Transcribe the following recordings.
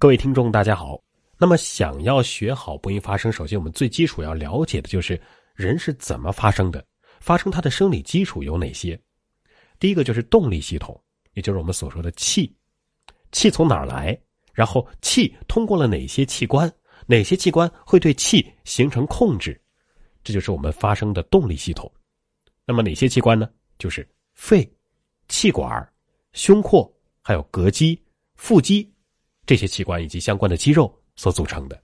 各位听众，大家好。那么，想要学好播音发声，首先我们最基础要了解的就是人是怎么发声的，发声它的生理基础有哪些？第一个就是动力系统，也就是我们所说的气，气从哪儿来？然后气通过了哪些器官？哪些器官会对气形成控制？这就是我们发声的动力系统。那么哪些器官呢？就是肺、气管、胸廓，还有膈肌、腹肌。这些器官以及相关的肌肉所组成的，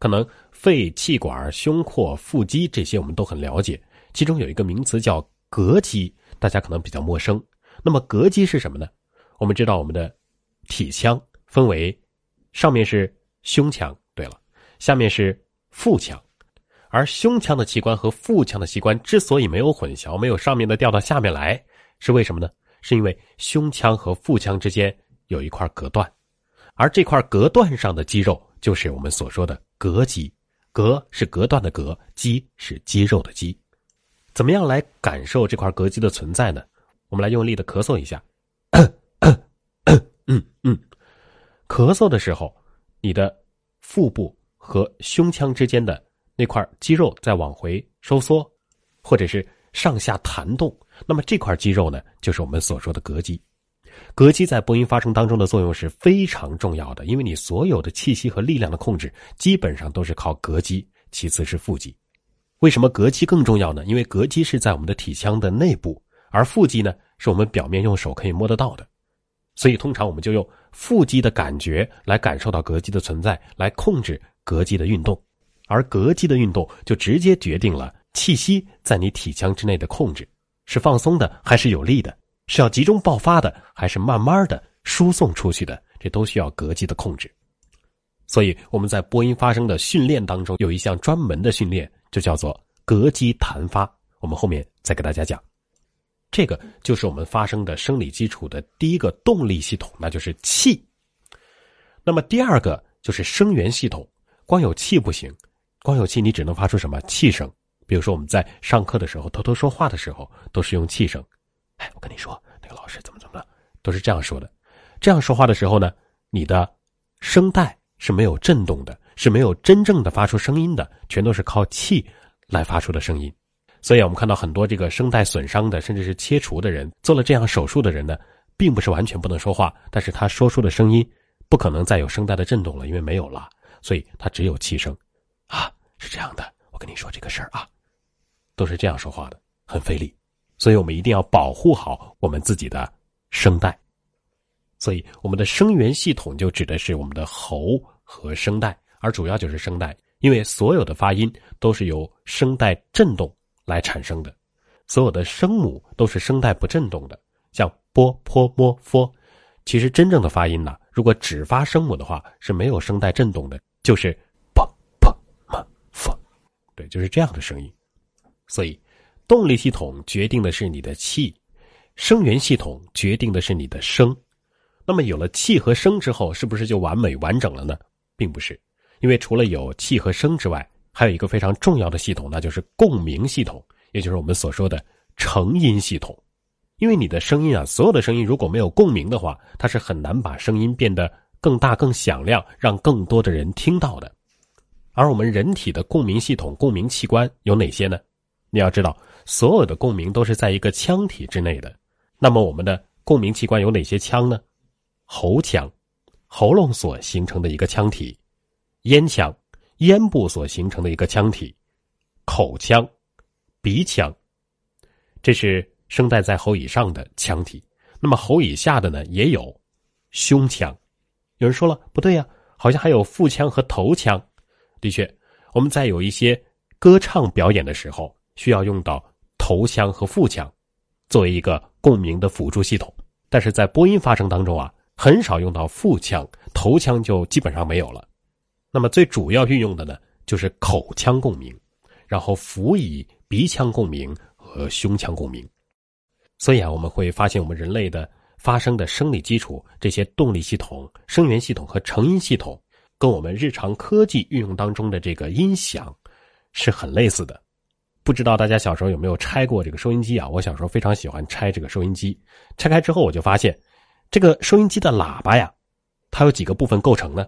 可能肺、气管、胸廓、腹肌这些我们都很了解。其中有一个名词叫膈肌，大家可能比较陌生。那么膈肌是什么呢？我们知道我们的体腔分为上面是胸腔，对了，下面是腹腔。而胸腔的器官和腹腔的器官之所以没有混淆，没有上面的掉到下面来，是为什么呢？是因为胸腔和腹腔之间有一块隔断。而这块隔断上的肌肉，就是我们所说的膈肌。膈是隔断的膈，肌是肌肉的肌。怎么样来感受这块膈肌的存在呢？我们来用力的咳嗽一下。咳咳咳嗯嗯，咳嗽的时候，你的腹部和胸腔之间的那块肌肉在往回收缩，或者是上下弹动。那么这块肌肉呢，就是我们所说的膈肌。膈肌在播音发声当中的作用是非常重要的，因为你所有的气息和力量的控制基本上都是靠膈肌，其次是腹肌。为什么膈肌更重要呢？因为膈肌是在我们的体腔的内部，而腹肌呢是我们表面用手可以摸得到的，所以通常我们就用腹肌的感觉来感受到膈肌的存在，来控制膈肌的运动，而膈肌的运动就直接决定了气息在你体腔之内的控制是放松的还是有力的。是要集中爆发的，还是慢慢的输送出去的？这都需要膈肌的控制。所以我们在播音发声的训练当中，有一项专门的训练，就叫做膈肌弹发。我们后面再给大家讲。这个就是我们发声的生理基础的第一个动力系统，那就是气。那么第二个就是声源系统。光有气不行，光有气你只能发出什么气声？比如说我们在上课的时候偷偷说话的时候，都是用气声。哎，我跟你说，那个老师怎么怎么了，都是这样说的。这样说话的时候呢，你的声带是没有震动的，是没有真正的发出声音的，全都是靠气来发出的声音。所以，我们看到很多这个声带损伤的，甚至是切除的人，做了这样手术的人呢，并不是完全不能说话，但是他说出的声音不可能再有声带的震动了，因为没有了，所以他只有气声。啊，是这样的，我跟你说这个事儿啊，都是这样说话的，很费力。所以我们一定要保护好我们自己的声带，所以我们的声源系统就指的是我们的喉和声带，而主要就是声带，因为所有的发音都是由声带振动来产生的，所有的声母都是声带不振动的，像波、坡、摸、佛，其实真正的发音呢，如果只发声母的话是没有声带振动的，就是啵、啵、么、佛，对，就是这样的声音，所以。动力系统决定的是你的气，声源系统决定的是你的声。那么有了气和声之后，是不是就完美完整了呢？并不是，因为除了有气和声之外，还有一个非常重要的系统，那就是共鸣系统，也就是我们所说的成音系统。因为你的声音啊，所有的声音如果没有共鸣的话，它是很难把声音变得更大、更响亮，让更多的人听到的。而我们人体的共鸣系统、共鸣器官有哪些呢？你要知道。所有的共鸣都是在一个腔体之内的，那么我们的共鸣器官有哪些腔呢？喉腔，喉咙所形成的一个腔体；咽腔，咽部所形成的一个腔体；口腔，鼻腔，这是声带在喉以上的腔体。那么喉以下的呢，也有胸腔。有人说了，不对呀，好像还有腹腔和头腔。的确，我们在有一些歌唱表演的时候，需要用到。头腔和腹腔作为一个共鸣的辅助系统，但是在播音发声当中啊，很少用到腹腔，头腔就基本上没有了。那么最主要运用的呢，就是口腔共鸣，然后辅以鼻腔共鸣和胸腔共鸣。所以啊，我们会发现我们人类的发声的生理基础，这些动力系统、声源系统和成音系统，跟我们日常科技运用当中的这个音响是很类似的。不知道大家小时候有没有拆过这个收音机啊？我小时候非常喜欢拆这个收音机。拆开之后，我就发现，这个收音机的喇叭呀，它有几个部分构成呢？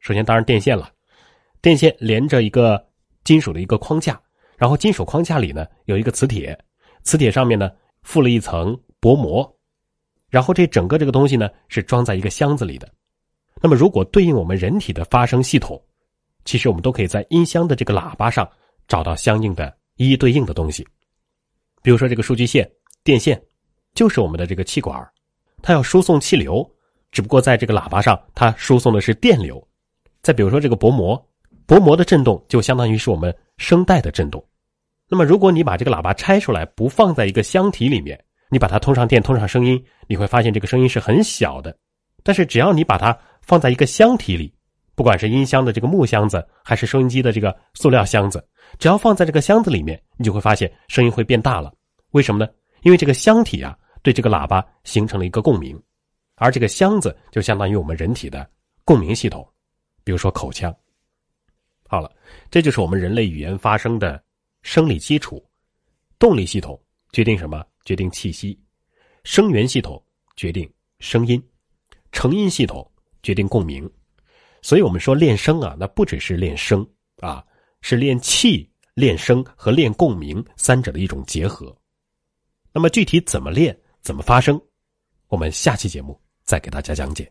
首先，当然电线了，电线连着一个金属的一个框架，然后金属框架里呢有一个磁铁，磁铁上面呢附了一层薄膜，然后这整个这个东西呢是装在一个箱子里的。那么，如果对应我们人体的发声系统，其实我们都可以在音箱的这个喇叭上找到相应的一一对应的东西，比如说这个数据线、电线，就是我们的这个气管。它要输送气流，只不过在这个喇叭上，它输送的是电流。再比如说这个薄膜，薄膜的震动就相当于是我们声带的震动。那么，如果你把这个喇叭拆出来，不放在一个箱体里面，你把它通上电、通上声音，你会发现这个声音是很小的。但是，只要你把它放在一个箱体里，不管是音箱的这个木箱子，还是收音机的这个塑料箱子，只要放在这个箱子里面，你就会发现声音会变大了。为什么呢？因为这个箱体啊。对这个喇叭形成了一个共鸣，而这个箱子就相当于我们人体的共鸣系统，比如说口腔。好了，这就是我们人类语言发声的生理基础。动力系统决定什么？决定气息。声源系统决定声音。成音系统决定共鸣。所以我们说练声啊，那不只是练声啊，是练气、练声和练共鸣三者的一种结合。那么具体怎么练？怎么发声？我们下期节目再给大家讲解。